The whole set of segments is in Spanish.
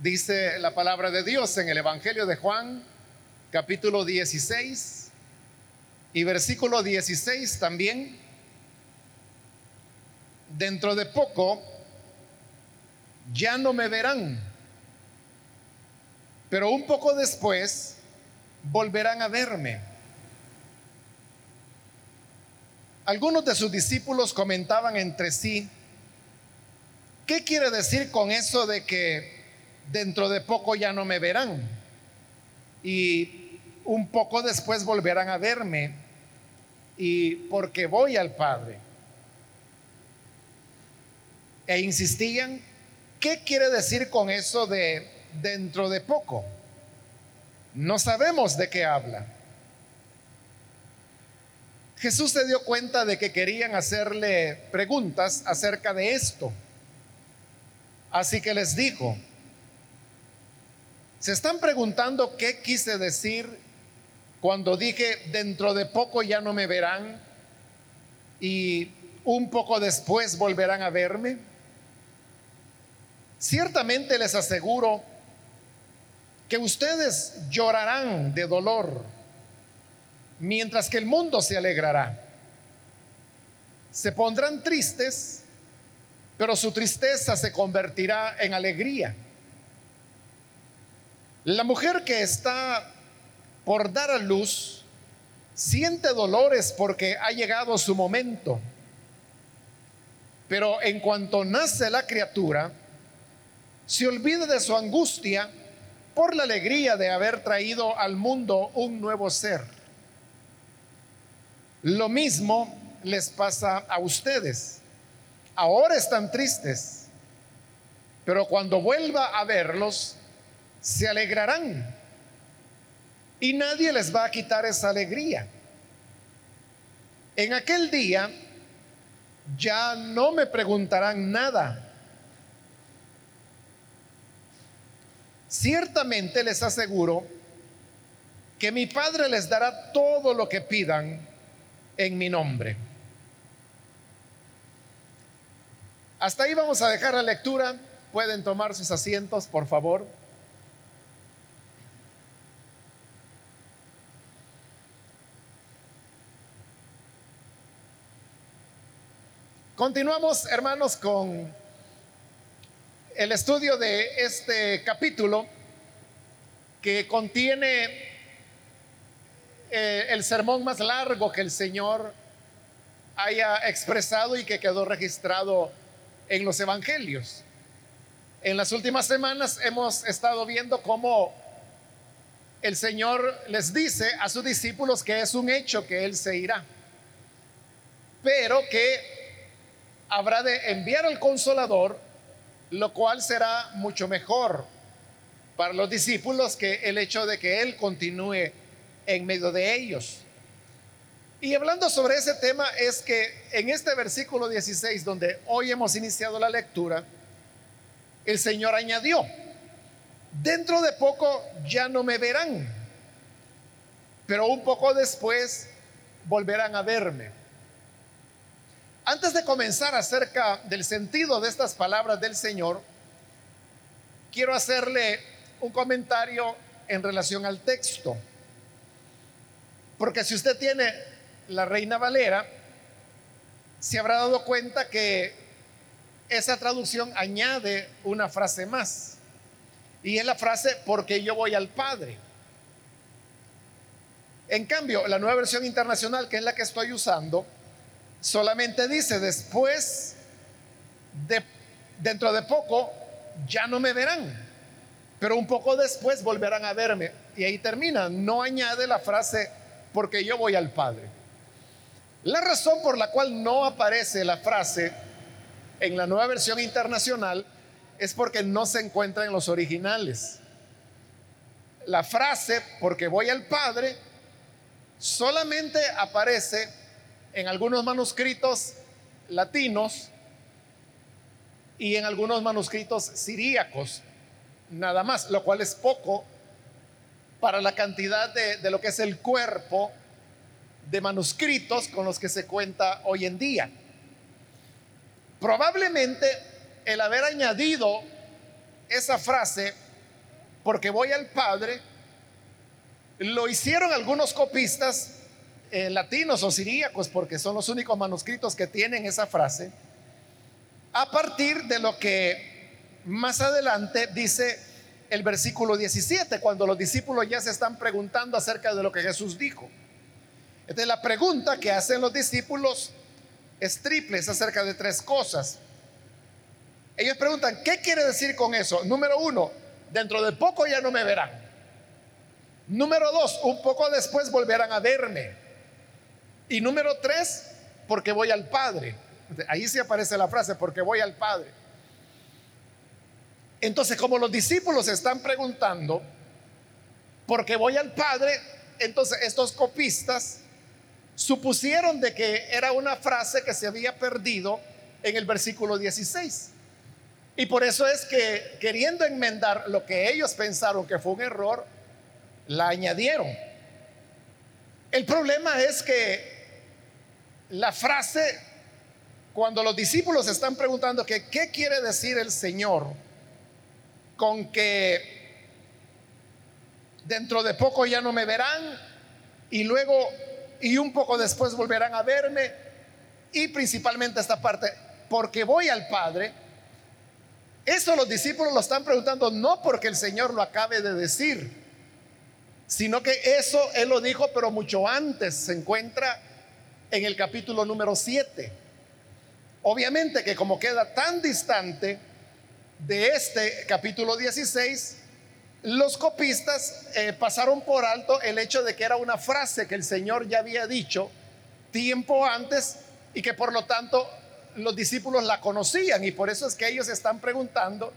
Dice la palabra de Dios en el Evangelio de Juan, capítulo 16 y versículo 16 también. Dentro de poco ya no me verán, pero un poco después volverán a verme. Algunos de sus discípulos comentaban entre sí, ¿qué quiere decir con eso de que dentro de poco ya no me verán y un poco después volverán a verme y porque voy al Padre. E insistían, ¿qué quiere decir con eso de dentro de poco? No sabemos de qué habla. Jesús se dio cuenta de que querían hacerle preguntas acerca de esto. Así que les dijo, se están preguntando qué quise decir cuando dije, dentro de poco ya no me verán y un poco después volverán a verme. Ciertamente les aseguro que ustedes llorarán de dolor, mientras que el mundo se alegrará. Se pondrán tristes, pero su tristeza se convertirá en alegría. La mujer que está por dar a luz siente dolores porque ha llegado su momento. Pero en cuanto nace la criatura, se olvida de su angustia por la alegría de haber traído al mundo un nuevo ser. Lo mismo les pasa a ustedes. Ahora están tristes, pero cuando vuelva a verlos, se alegrarán. Y nadie les va a quitar esa alegría. En aquel día ya no me preguntarán nada. Ciertamente les aseguro que mi Padre les dará todo lo que pidan en mi nombre. Hasta ahí vamos a dejar la lectura. Pueden tomar sus asientos, por favor. Continuamos, hermanos, con el estudio de este capítulo que contiene eh, el sermón más largo que el Señor haya expresado y que quedó registrado en los evangelios. En las últimas semanas hemos estado viendo cómo el Señor les dice a sus discípulos que es un hecho que Él se irá, pero que habrá de enviar al consolador, lo cual será mucho mejor para los discípulos que el hecho de que Él continúe en medio de ellos. Y hablando sobre ese tema es que en este versículo 16, donde hoy hemos iniciado la lectura, el Señor añadió, dentro de poco ya no me verán, pero un poco después volverán a verme. Antes de comenzar acerca del sentido de estas palabras del Señor, quiero hacerle un comentario en relación al texto. Porque si usted tiene la Reina Valera, se habrá dado cuenta que esa traducción añade una frase más. Y es la frase porque yo voy al Padre. En cambio, la nueva versión internacional, que es la que estoy usando, Solamente dice, después, de, dentro de poco, ya no me verán, pero un poco después volverán a verme. Y ahí termina, no añade la frase, porque yo voy al Padre. La razón por la cual no aparece la frase en la nueva versión internacional es porque no se encuentra en los originales. La frase, porque voy al Padre, solamente aparece en algunos manuscritos latinos y en algunos manuscritos siríacos, nada más, lo cual es poco para la cantidad de, de, lo que es el cuerpo de manuscritos con los que se cuenta hoy en día. Probablemente el haber añadido esa frase porque voy al Padre, lo hicieron algunos copistas eh, latinos o siríacos, porque son los únicos manuscritos que tienen esa frase, a partir de lo que más adelante dice el versículo 17, cuando los discípulos ya se están preguntando acerca de lo que Jesús dijo. Entonces la pregunta que hacen los discípulos es triple, es acerca de tres cosas. Ellos preguntan, ¿qué quiere decir con eso? Número uno, dentro de poco ya no me verán. Número dos, un poco después volverán a verme. Y número tres, porque voy al Padre. Ahí sí aparece la frase, porque voy al Padre. Entonces, como los discípulos están preguntando, porque voy al Padre, entonces estos copistas supusieron de que era una frase que se había perdido en el versículo 16. Y por eso es que queriendo enmendar lo que ellos pensaron que fue un error, la añadieron. El problema es que la frase, cuando los discípulos están preguntando que qué quiere decir el Señor con que dentro de poco ya no me verán y luego y un poco después volverán a verme. Y principalmente esta parte, porque voy al Padre. Eso los discípulos lo están preguntando no porque el Señor lo acabe de decir, sino que eso Él lo dijo, pero mucho antes se encuentra en el capítulo número 7. Obviamente que como queda tan distante de este capítulo 16, los copistas eh, pasaron por alto el hecho de que era una frase que el Señor ya había dicho tiempo antes y que por lo tanto los discípulos la conocían y por eso es que ellos están preguntando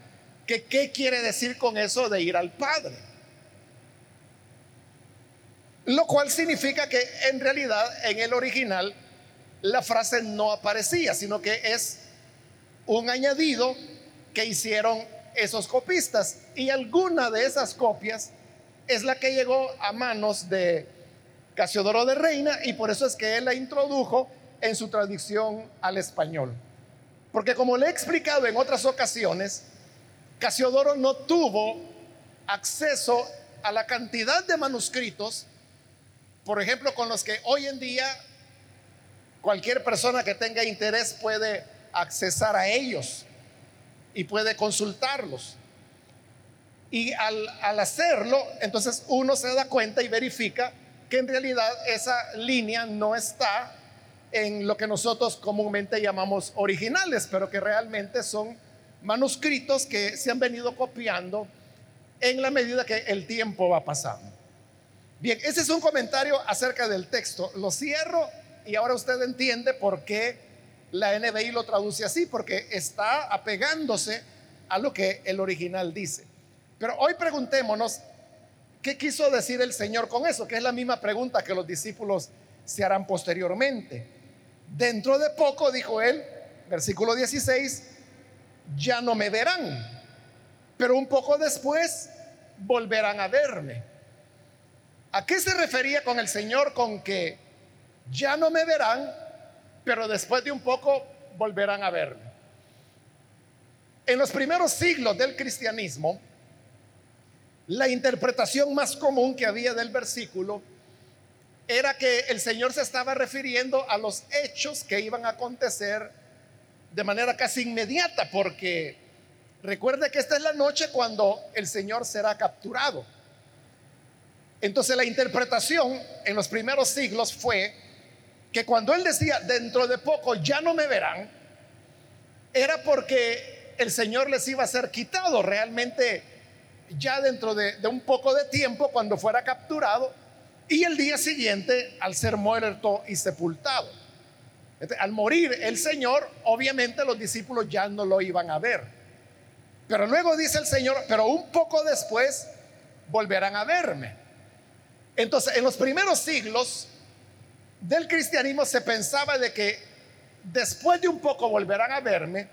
qué quiere decir con eso de ir al Padre. Lo cual significa que en realidad en el original la frase no aparecía, sino que es un añadido que hicieron esos copistas. Y alguna de esas copias es la que llegó a manos de Casiodoro de Reina y por eso es que él la introdujo en su traducción al español. Porque como le he explicado en otras ocasiones, Casiodoro no tuvo acceso a la cantidad de manuscritos, por ejemplo, con los que hoy en día cualquier persona que tenga interés puede accesar a ellos y puede consultarlos. Y al, hacerlo, entonces uno se da cuenta y verifica que en realidad esa línea no está en lo que nosotros comúnmente llamamos originales, pero que realmente son manuscritos que se han venido copiando en la medida que el tiempo va pasando. Bien, ese es un comentario acerca del texto. Lo cierro y ahora usted entiende por qué la NBI lo traduce así, porque está apegándose a lo que el original dice. Pero hoy preguntémonos, ¿qué quiso decir el Señor con eso? Que es la misma pregunta que los discípulos se harán posteriormente. Dentro de poco, dijo él, versículo 16, ya no me verán, pero un poco después volverán a verme. ¿A qué se refería con el Señor con que ya no me verán, pero después de un poco volverán a verme? En los primeros siglos del cristianismo, la interpretación más común que había del versículo era que el Señor se estaba refiriendo a los hechos que iban a acontecer de manera casi inmediata, porque recuerde que esta es la noche cuando el Señor será capturado. Entonces la interpretación en los primeros siglos fue que cuando Él decía, dentro de poco ya no me verán, era porque el Señor les iba a ser quitado realmente ya dentro de, un poco de tiempo cuando fuera capturado y el día siguiente al ser muerto y sepultado. al morir el Señor, obviamente los discípulos ya no lo iban a ver. Pero luego dice el Señor, pero un poco después volverán a verme. Entonces, en los primeros siglos del cristianismo se pensaba de que después de un poco volverán a verme,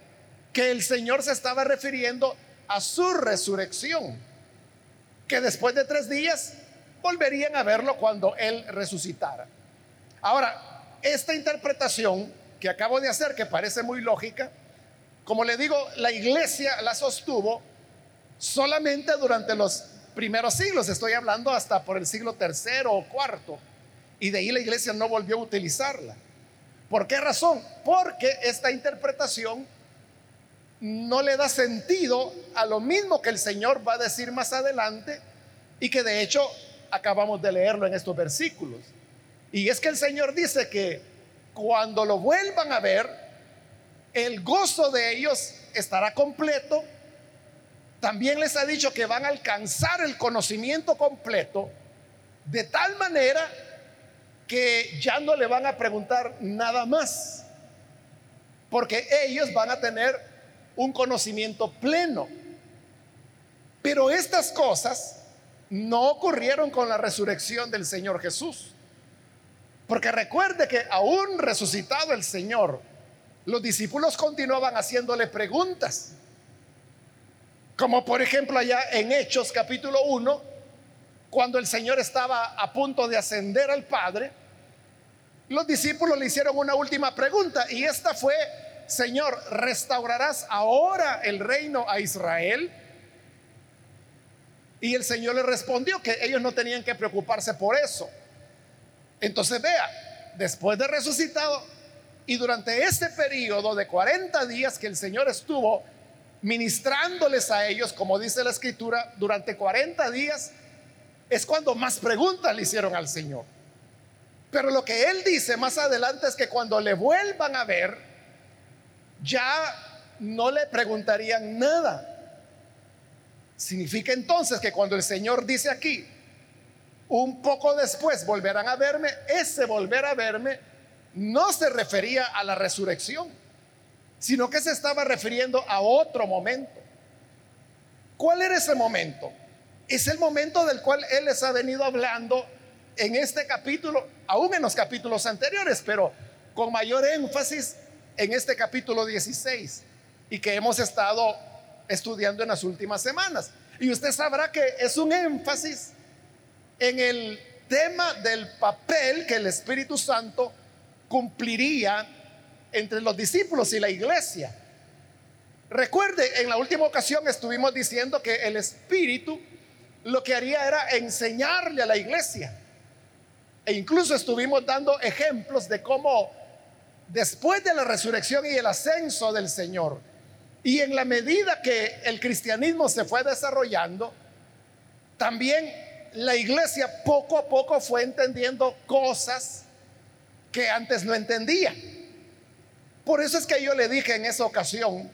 que el Señor se estaba refiriendo a su resurrección que después de tres días volverían a verlo cuando Él resucitara. Ahora, esta interpretación que acabo de hacer, que parece muy lógica, como le digo, la iglesia la sostuvo solamente durante los primeros siglos, estoy hablando hasta por el siglo tercero o cuarto, y de ahí la iglesia no volvió a utilizarla. ¿Por qué razón? Porque esta interpretación no le da sentido a lo mismo que el Señor va a decir más adelante y que de hecho acabamos de leerlo en estos versículos. Y es que el Señor dice que cuando lo vuelvan a ver, el gozo de ellos estará completo. También les ha dicho que van a alcanzar el conocimiento completo de tal manera que ya no le van a preguntar nada más, porque ellos van a tener un conocimiento pleno. Pero estas cosas no ocurrieron con la resurrección del Señor Jesús. Porque recuerde que aún resucitado el Señor, los discípulos continuaban haciéndole preguntas. Como por ejemplo allá en Hechos capítulo 1, cuando el Señor estaba a punto de ascender al Padre, los discípulos le hicieron una última pregunta y esta fue, Señor, ¿restaurarás ahora el reino a Israel? Y el Señor le respondió que ellos no tenían que preocuparse por eso. Entonces vea, después de resucitado y durante este periodo de 40 días que el Señor estuvo ministrándoles a ellos, como dice la escritura, durante 40 días, es cuando más preguntas le hicieron al Señor. Pero lo que él dice más adelante es que cuando le vuelvan a ver, ya no le preguntarían nada. Significa entonces que cuando el Señor dice aquí, un poco después volverán a verme, ese volver a verme no se refería a la resurrección, sino que se estaba refiriendo a otro momento. ¿Cuál era ese momento? Es el momento del cual Él les ha venido hablando en este capítulo, aún en los capítulos anteriores, pero con mayor énfasis en este capítulo 16 y que hemos estado estudiando en las últimas semanas. Y usted sabrá que es un énfasis en el tema del papel que el Espíritu Santo cumpliría entre los discípulos y la iglesia. Recuerde, en la última ocasión estuvimos diciendo que el Espíritu lo que haría era enseñarle a la iglesia e incluso estuvimos dando ejemplos de cómo después de la resurrección y el ascenso del Señor, y en la medida que el cristianismo se fue desarrollando, también la iglesia poco a poco fue entendiendo cosas que antes no entendía. Por eso es que yo le dije en esa ocasión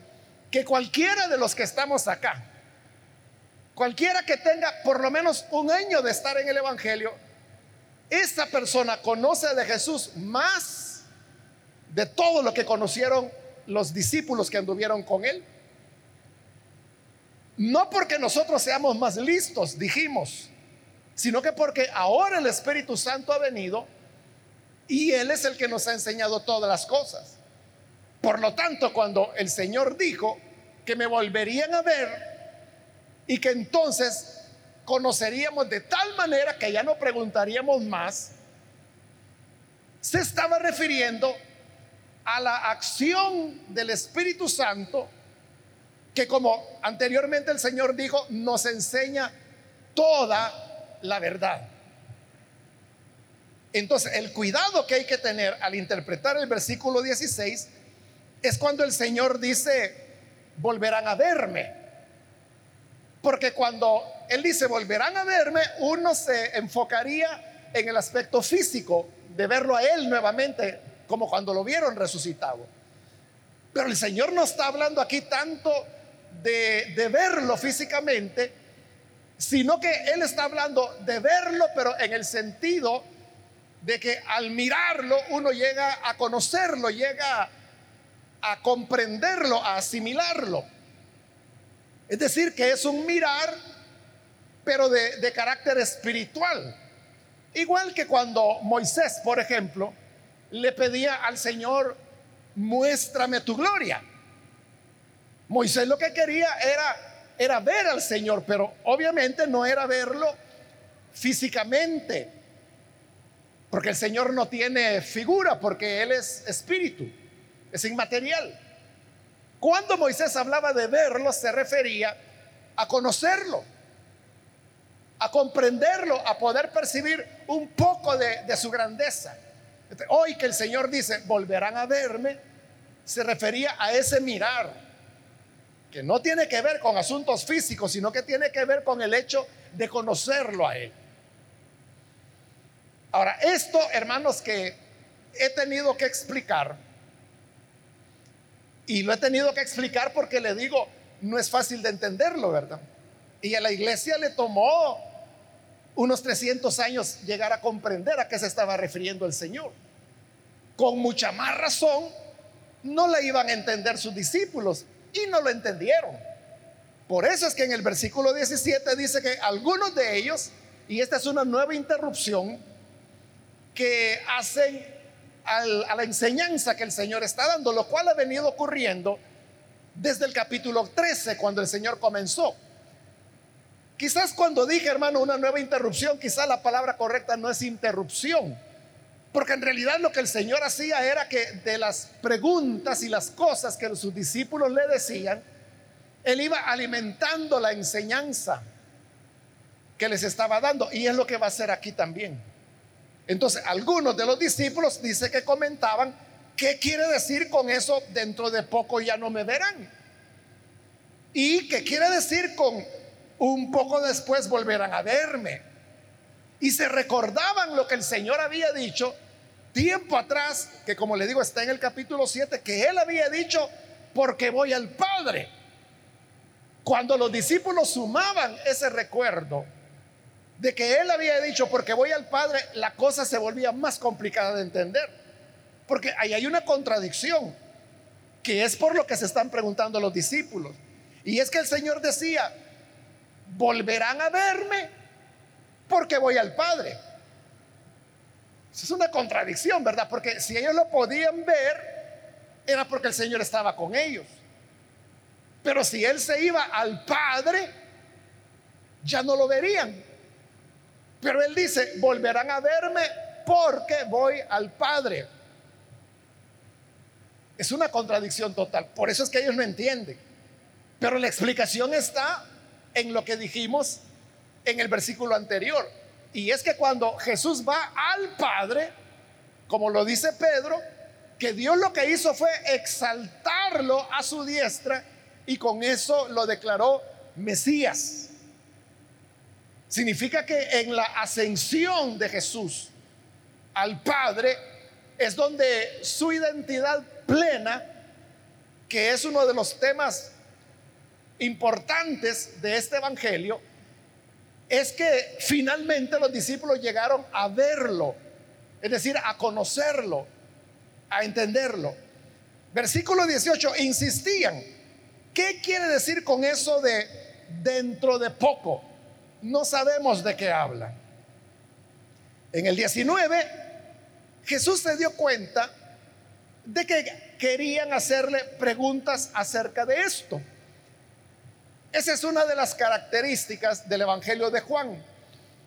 que cualquiera de los que estamos acá, cualquiera que tenga por lo menos un año de estar en el Evangelio, esta persona conoce de Jesús más de todo lo que conocieron los discípulos que anduvieron con él. No porque nosotros seamos más listos, dijimos, sino que porque ahora el Espíritu Santo ha venido y Él es el que nos ha enseñado todas las cosas. Por lo tanto, cuando el Señor dijo que me volverían a ver y que entonces conoceríamos de tal manera que ya no preguntaríamos más, se estaba refiriendo a la acción del Espíritu Santo que como anteriormente el Señor dijo, nos enseña toda la verdad. Entonces, el cuidado que hay que tener al interpretar el versículo 16 es cuando el Señor dice, volverán a verme. Porque cuando Él dice, volverán a verme, uno se enfocaría en el aspecto físico de verlo a Él nuevamente, como cuando lo vieron resucitado. Pero el Señor no está hablando aquí tanto de, de verlo físicamente, sino que Él está hablando de verlo, pero en el sentido de que al mirarlo uno llega a conocerlo, llega a comprenderlo, a asimilarlo. Es decir, que es un mirar, pero de, carácter espiritual. Igual que cuando Moisés, por ejemplo, le pedía al Señor, muéstrame tu gloria. Moisés lo que quería era, era ver al Señor, pero obviamente no era verlo físicamente, porque el Señor no tiene figura, porque Él es espíritu, es inmaterial. Cuando Moisés hablaba de verlo, se refería a conocerlo. a comprenderlo, a poder percibir un poco de, de su grandeza. Hoy que el Señor dice, volverán a verme, se refería a ese mirar, que no tiene que ver con asuntos físicos, sino que tiene que ver con el hecho de conocerlo a Él. Ahora, esto, hermanos, que he tenido que explicar, y lo he tenido que explicar porque le digo, no es fácil de entenderlo, ¿verdad? Y a la iglesia le tomó unos 300 años llegar a comprender a qué se estaba refiriendo el Señor. Con mucha más razón, no le iban a entender sus discípulos y no lo entendieron. Por eso es que en el versículo 17 dice que algunos de ellos, y esta es una nueva interrupción, que hacen a la enseñanza que el Señor está dando, lo cual ha venido ocurriendo desde el capítulo 13, cuando el Señor comenzó. Quizás cuando dije, hermano, una nueva interrupción, quizás la palabra correcta no es interrupción, porque en realidad lo que el Señor hacía era que de las preguntas y las cosas que sus discípulos le decían, Él iba alimentando la enseñanza que les estaba dando. Y es lo que va a hacer aquí también. Entonces, algunos de los discípulos dice que comentaban, ¿qué quiere decir con eso? Dentro de poco ya no me verán. ¿Y qué quiere decir con un poco después volverán a verme? Y se recordaban lo que el Señor había dicho tiempo atrás, que como le digo está en el capítulo 7, que él había dicho, porque voy al Padre. Cuando los discípulos sumaban ese recuerdo de que él había dicho, porque voy al Padre, la cosa se volvía más complicada de entender. Porque ahí hay una contradicción, que es por lo que se están preguntando los discípulos. Y es que el Señor decía, volverán a verme porque voy al Padre. Es una contradicción, ¿verdad? Porque si ellos lo podían ver, era porque el Señor estaba con ellos. Pero si Él se iba al Padre, ya no lo verían. Pero Él dice, volverán a verme porque voy al Padre. Es una contradicción total. Por eso es que ellos no entienden. Pero la explicación está en lo que dijimos en el versículo anterior. Y es que cuando Jesús va al Padre, como lo dice Pedro, que Dios lo que hizo fue exaltarlo a su diestra y con eso lo declaró Mesías. Significa que en la ascensión de Jesús al Padre es donde su identidad plena, que es uno de los temas importantes de este Evangelio, es que finalmente los discípulos llegaron a verlo, es decir, a conocerlo, a entenderlo. Versículo 18, insistían, ¿qué quiere decir con eso de dentro de poco? No sabemos de qué habla. En el 19, Jesús se dio cuenta de que querían hacerle preguntas acerca de esto. Esa es una de las características del Evangelio de Juan.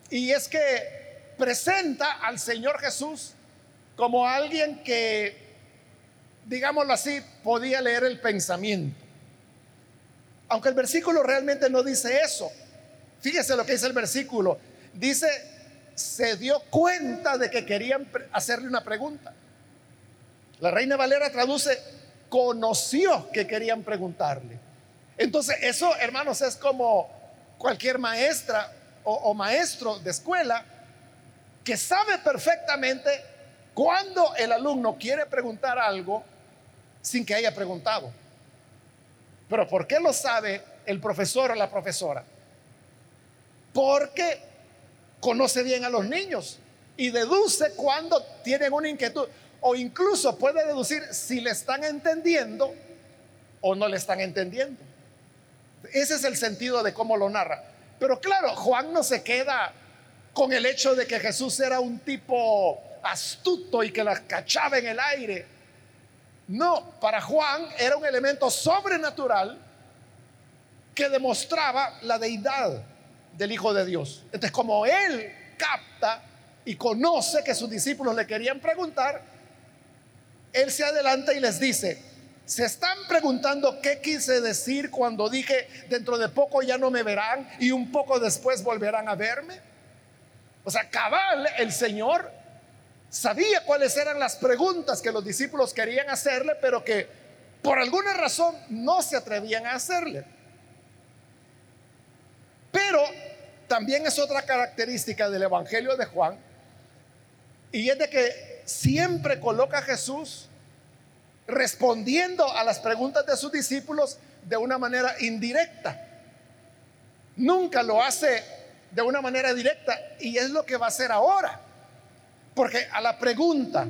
Y es que presenta al Señor Jesús como alguien que, digámoslo así, podía leer el pensamiento. Aunque el versículo realmente no dice eso. Fíjese lo que dice el versículo. Dice, se dio cuenta de que querían hacerle una pregunta. La reina Valera traduce, conoció que querían preguntarle. Entonces, eso, hermanos, es como cualquier maestra o, maestro de escuela que sabe perfectamente cuando el alumno quiere preguntar algo sin que haya preguntado. Pero ¿por qué lo sabe el profesor o la profesora? Porque conoce bien a los niños y deduce cuando tienen una inquietud o incluso puede deducir si le están entendiendo o no le están entendiendo. Ese es el sentido de cómo lo narra. Pero claro, Juan no se queda con el hecho de que Jesús era un tipo astuto y que la cachaba en el aire. No, para Juan era un elemento sobrenatural que demostraba la deidad del Hijo de Dios. Entonces, como él capta y conoce que sus discípulos le querían preguntar, él se adelanta y les dice, se están preguntando qué quise decir cuando dije dentro de poco ya no me verán y un poco después volverán a verme. O sea, cabal, el Señor sabía cuáles eran las preguntas que los discípulos querían hacerle, pero que por alguna razón no se atrevían a hacerle. Pero también es otra característica del Evangelio de Juan, y es de que siempre coloca a Jesús respondiendo a las preguntas de sus discípulos de una manera indirecta. Nunca lo hace de una manera directa y es lo que va a hacer ahora. Porque a la pregunta,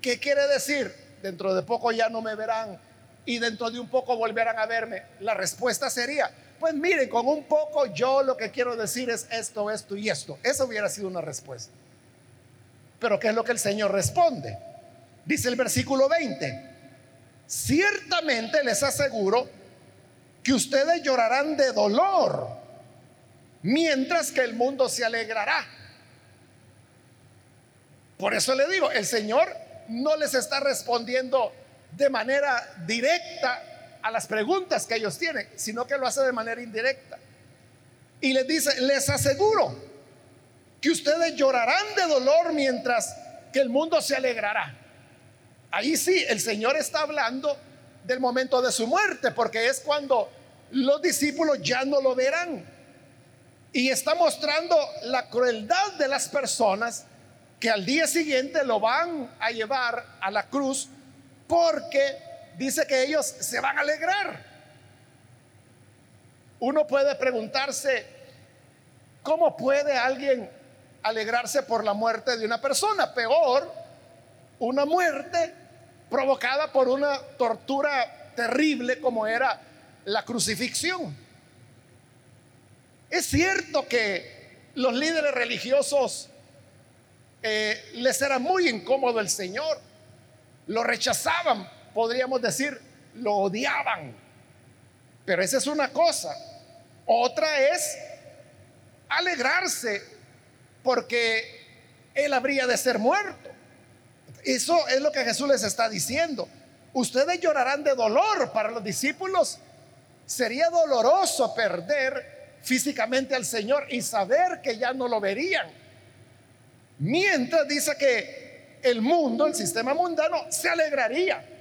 ¿qué quiere decir? Dentro de poco ya no me verán y dentro de un poco volverán a verme. La respuesta sería, pues miren, con un poco yo lo que quiero decir es esto, esto y esto. Eso hubiera sido una respuesta. Pero ¿qué es lo que el Señor responde? Dice el versículo 20, ciertamente les aseguro que ustedes llorarán de dolor, mientras que el mundo se alegrará. Por eso le digo, el Señor no les está respondiendo de manera directa a las preguntas que ellos tienen, sino que lo hace de manera indirecta. Y les dice, les aseguro que ustedes llorarán de dolor mientras que el mundo se alegrará. Ahí sí, el Señor está hablando del momento de su muerte, porque es cuando los discípulos ya no lo verán. Y está mostrando la crueldad de las personas que al día siguiente lo van a llevar a la cruz porque dice que ellos se van a alegrar. Uno puede preguntarse, ¿cómo puede alguien alegrarse por la muerte de una persona? Peor, una muerte provocada por una tortura terrible como era la crucifixión. Es cierto que los líderes religiosos eh, les era muy incómodo el Señor, lo rechazaban, podríamos decir, lo odiaban. Pero esa es una cosa. Otra es alegrarse porque él habría de ser muerto. Eso es lo que Jesús les está diciendo. Ustedes llorarán de dolor. Para los discípulos sería doloroso perder físicamente al Señor y saber que ya no lo verían. Mientras dice que el mundo, el sistema mundano, se alegraría.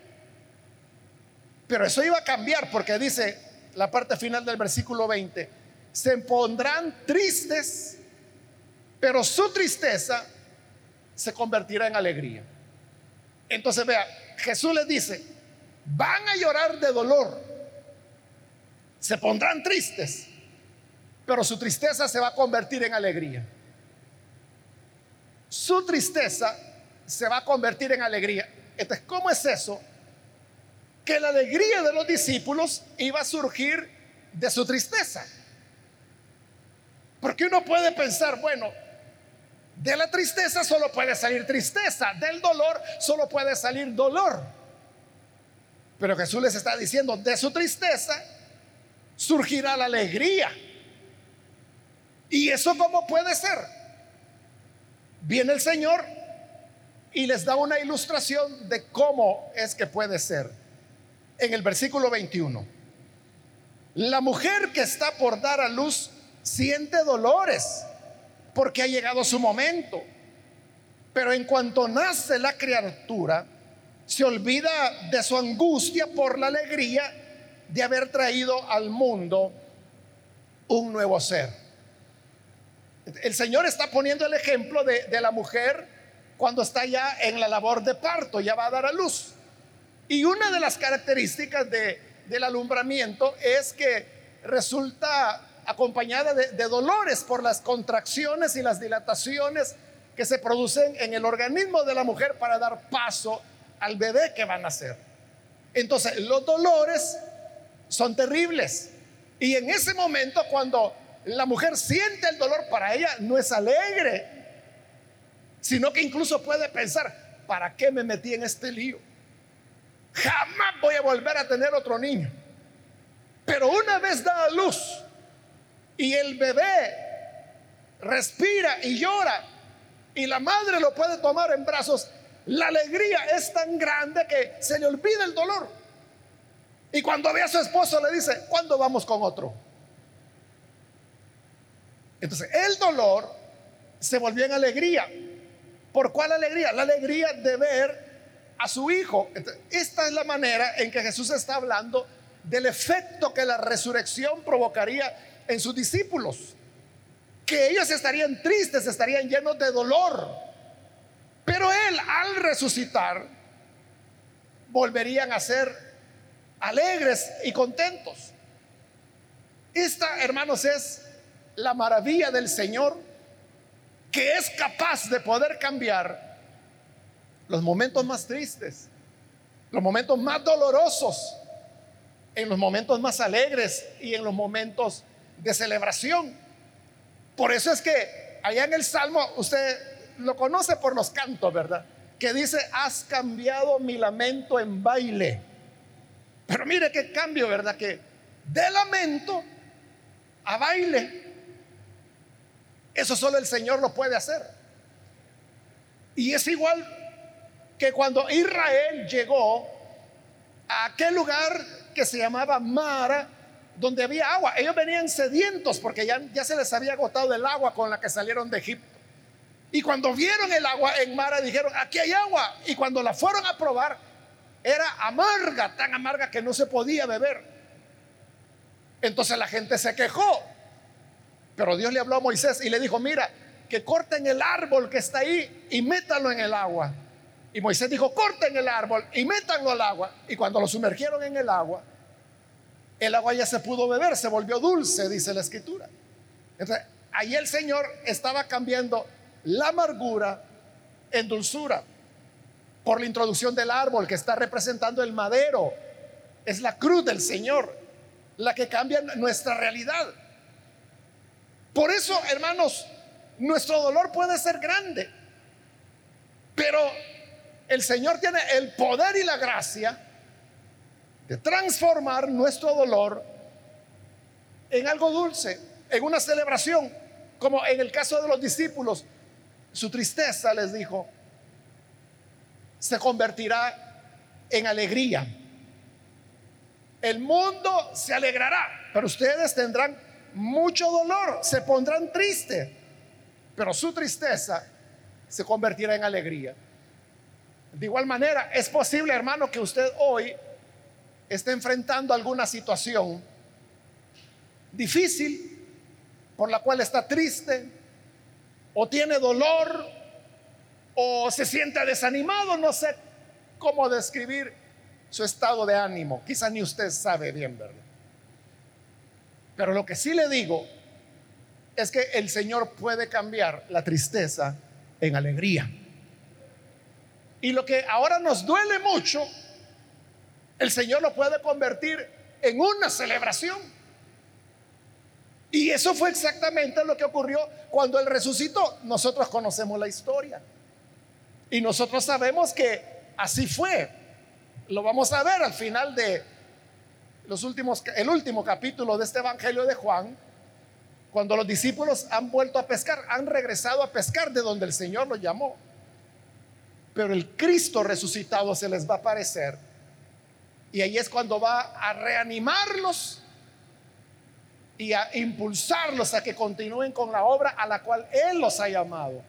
Pero eso iba a cambiar porque dice la parte final del versículo 20, se pondrán tristes, pero su tristeza se convertirá en alegría. Entonces vea, Jesús les dice, van a llorar de dolor, se pondrán tristes, pero su tristeza se va a convertir en alegría. Su tristeza se va a convertir en alegría. Entonces, ¿cómo es eso? Que la alegría de los discípulos iba a surgir de su tristeza. Porque uno puede pensar, bueno, de la tristeza solo puede salir tristeza, del dolor solo puede salir dolor. Pero Jesús les está diciendo, de su tristeza surgirá la alegría. ¿Y eso cómo puede ser? Viene el Señor y les da una ilustración de cómo es que puede ser. En el versículo 21, la mujer que está por dar a luz siente dolores porque ha llegado su momento. Pero en cuanto nace la criatura, se olvida de su angustia por la alegría de haber traído al mundo un nuevo ser. El Señor está poniendo el ejemplo de, la mujer cuando está ya en la labor de parto, ya va a dar a luz. Y una de las características del alumbramiento es que resulta acompañada de, dolores por las contracciones y las dilataciones que se producen en el organismo de la mujer para dar paso al bebé que va a nacer. Entonces, los dolores son terribles. Y en ese momento, cuando la mujer siente el dolor, para ella no es alegre, sino que incluso puede pensar, ¿para qué me metí en este lío? Jamás voy a volver a tener otro niño. Pero una vez dada luz, y el bebé respira y llora y la madre lo puede tomar en brazos, la alegría es tan grande que se le olvida el dolor. Y cuando ve a su esposo le dice, ¿cuándo vamos con otro? Entonces, el dolor se volvió en alegría. ¿Por cuál alegría? La alegría de ver a su hijo. esta es la manera en que Jesús está hablando del efecto que la resurrección provocaría en sus discípulos. Que ellos estarían tristes, estarían llenos de dolor. Pero Él al resucitar volverían a ser alegres y contentos. Esta, hermanos, es la maravilla del Señor que es capaz de poder cambiar los momentos más tristes, los momentos más dolorosos, en los momentos más alegres y en los momentos de celebración. Por eso es que allá en el Salmo, usted lo conoce por los cantos, ¿verdad? Que dice, has cambiado mi lamento en baile. Pero mire qué cambio, ¿verdad? Que de lamento a baile. Eso solo el Señor lo puede hacer. Y es igual que cuando Israel llegó a aquel lugar que se llamaba Mara, donde había agua. Ellos venían sedientos porque ya, se les había agotado el agua con la que salieron de Egipto. Y cuando vieron el agua en Mara dijeron, aquí hay agua. Y cuando la fueron a probar, era amarga, tan amarga que no se podía beber. Entonces la gente se quejó. Pero Dios le habló a Moisés y le dijo, mira, que corten el árbol que está ahí y métanlo en el agua. Y Moisés dijo, corten el árbol y métanlo al agua. Y cuando lo sumergieron en el agua, el agua ya se pudo beber, se volvió dulce, dice la escritura. Entonces, ahí el Señor estaba cambiando la amargura en dulzura por la introducción del árbol que está representando el madero. Es la cruz del Señor la que cambia nuestra realidad. Por eso, hermanos, nuestro dolor puede ser grande, pero el Señor tiene el poder y la gracia de transformar nuestro dolor en algo dulce, en una celebración, como en el caso de los discípulos, su tristeza, les dijo, se convertirá en alegría. El mundo se alegrará, pero ustedes tendrán mucho dolor, se pondrán tristes, pero su tristeza se convertirá en alegría. De igual manera, es posible, hermano, que usted hoy esté enfrentando alguna situación difícil por la cual está triste o tiene dolor o se siente desanimado, no sé cómo describir su estado de ánimo. Quizá ni usted sabe bien, ¿verdad? Pero lo que sí le digo es que el Señor puede cambiar la tristeza en alegría. Y lo que ahora nos duele mucho, el Señor lo puede convertir en una celebración. Y eso fue exactamente lo que ocurrió cuando Él resucitó. Nosotros conocemos la historia. Y nosotros sabemos que así fue. Lo vamos a ver al final de los últimos, el último capítulo de este Evangelio de Juan, cuando los discípulos han vuelto a pescar, han regresado a pescar de donde el Señor los llamó. Pero el Cristo resucitado se les va a aparecer. Y ahí es cuando va a reanimarlos y a impulsarlos a que continúen con la obra a la cual Él los ha llamado,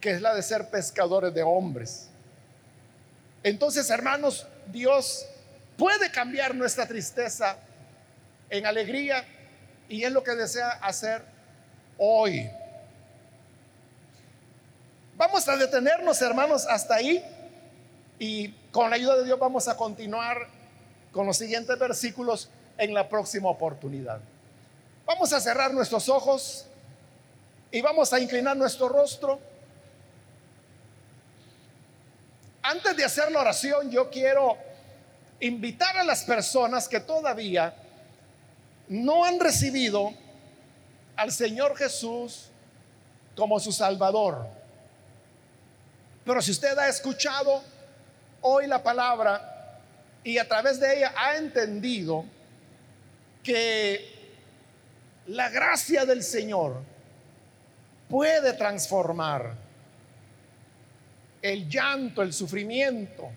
que es la de ser pescadores de hombres. Entonces, hermanos, Dios puede cambiar nuestra tristeza en alegría y es lo que desea hacer hoy. Vamos a detenernos, hermanos, hasta ahí y con la ayuda de Dios vamos a continuar con los siguientes versículos en la próxima oportunidad. Vamos a cerrar nuestros ojos y vamos a inclinar nuestro rostro. Antes de hacer la oración, yo quiero invitar a las personas que todavía no han recibido al Señor Jesús como su Salvador. Pero si usted ha escuchado hoy la palabra y a través de ella ha entendido que la gracia del Señor puede transformar el llanto, el sufrimiento,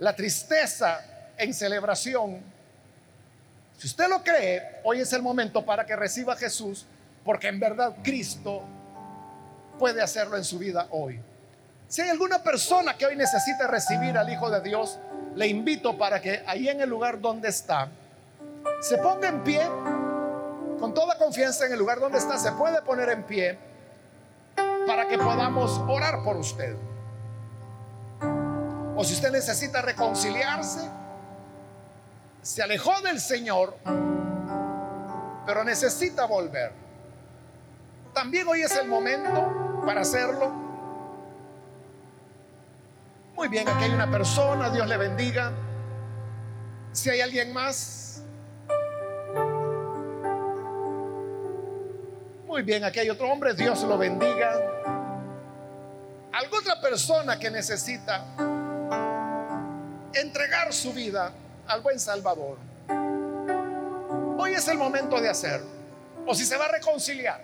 la tristeza en celebración. Si usted lo cree, hoy es el momento para que reciba a Jesús, porque en verdad Cristo puede hacerlo en su vida hoy. Si hay alguna persona que hoy necesita recibir al Hijo de Dios, le invito para que ahí en el lugar donde está, se ponga en pie, con toda confianza en el lugar donde está, se puede poner en pie para que podamos orar por usted. O si usted necesita reconciliarse, se alejó del Señor, pero necesita volver. También hoy es el momento para hacerlo. Muy bien, aquí hay una persona, Dios le bendiga. Si hay alguien más. Muy bien, aquí hay otro hombre, Dios lo bendiga. ¿Alguna otra persona que necesita entregar su vida al buen Salvador. Hoy es el momento de hacerlo. O si se va a reconciliar,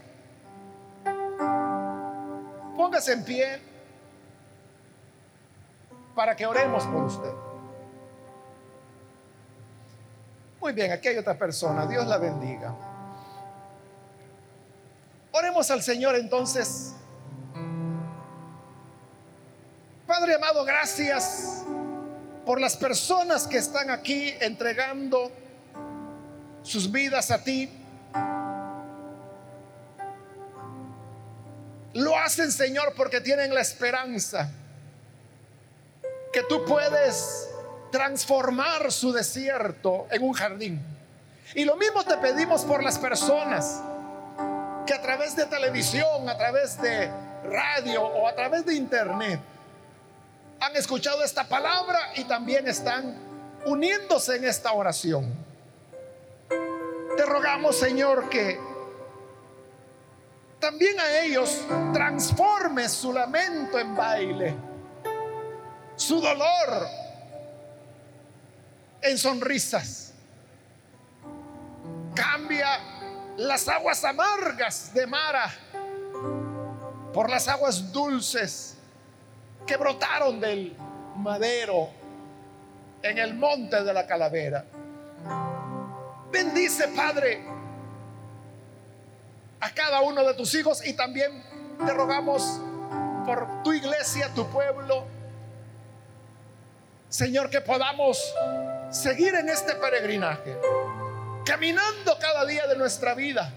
póngase en pie para que oremos por usted. Muy bien, aquí hay otra persona. Dios la bendiga. Oremos al Señor entonces. Padre amado, gracias por las personas que están aquí entregando sus vidas a ti. Lo hacen, Señor, porque tienen la esperanza que tú puedes transformar su desierto en un jardín. Y lo mismo te pedimos por las personas que a través de televisión, a través de radio o a través de internet han escuchado esta palabra y también están uniéndose en esta oración. Te rogamos, Señor, que también a ellos transformes su lamento en baile, su dolor en sonrisas. Cambia las aguas amargas de Mara por las aguas dulces que brotaron del madero en el monte de la calavera. Bendice, Padre, a cada uno de tus hijos y también te rogamos por tu iglesia, tu pueblo. Señor, que podamos seguir en este peregrinaje, caminando cada día de nuestra vida,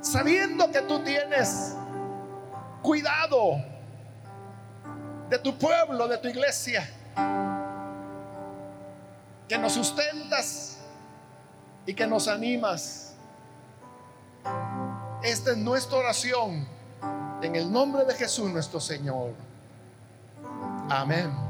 sabiendo que tú tienes cuidado de tu pueblo, de tu iglesia, que nos sustentas y que nos animas. Esta es nuestra oración en el nombre de Jesús nuestro Señor. Amén.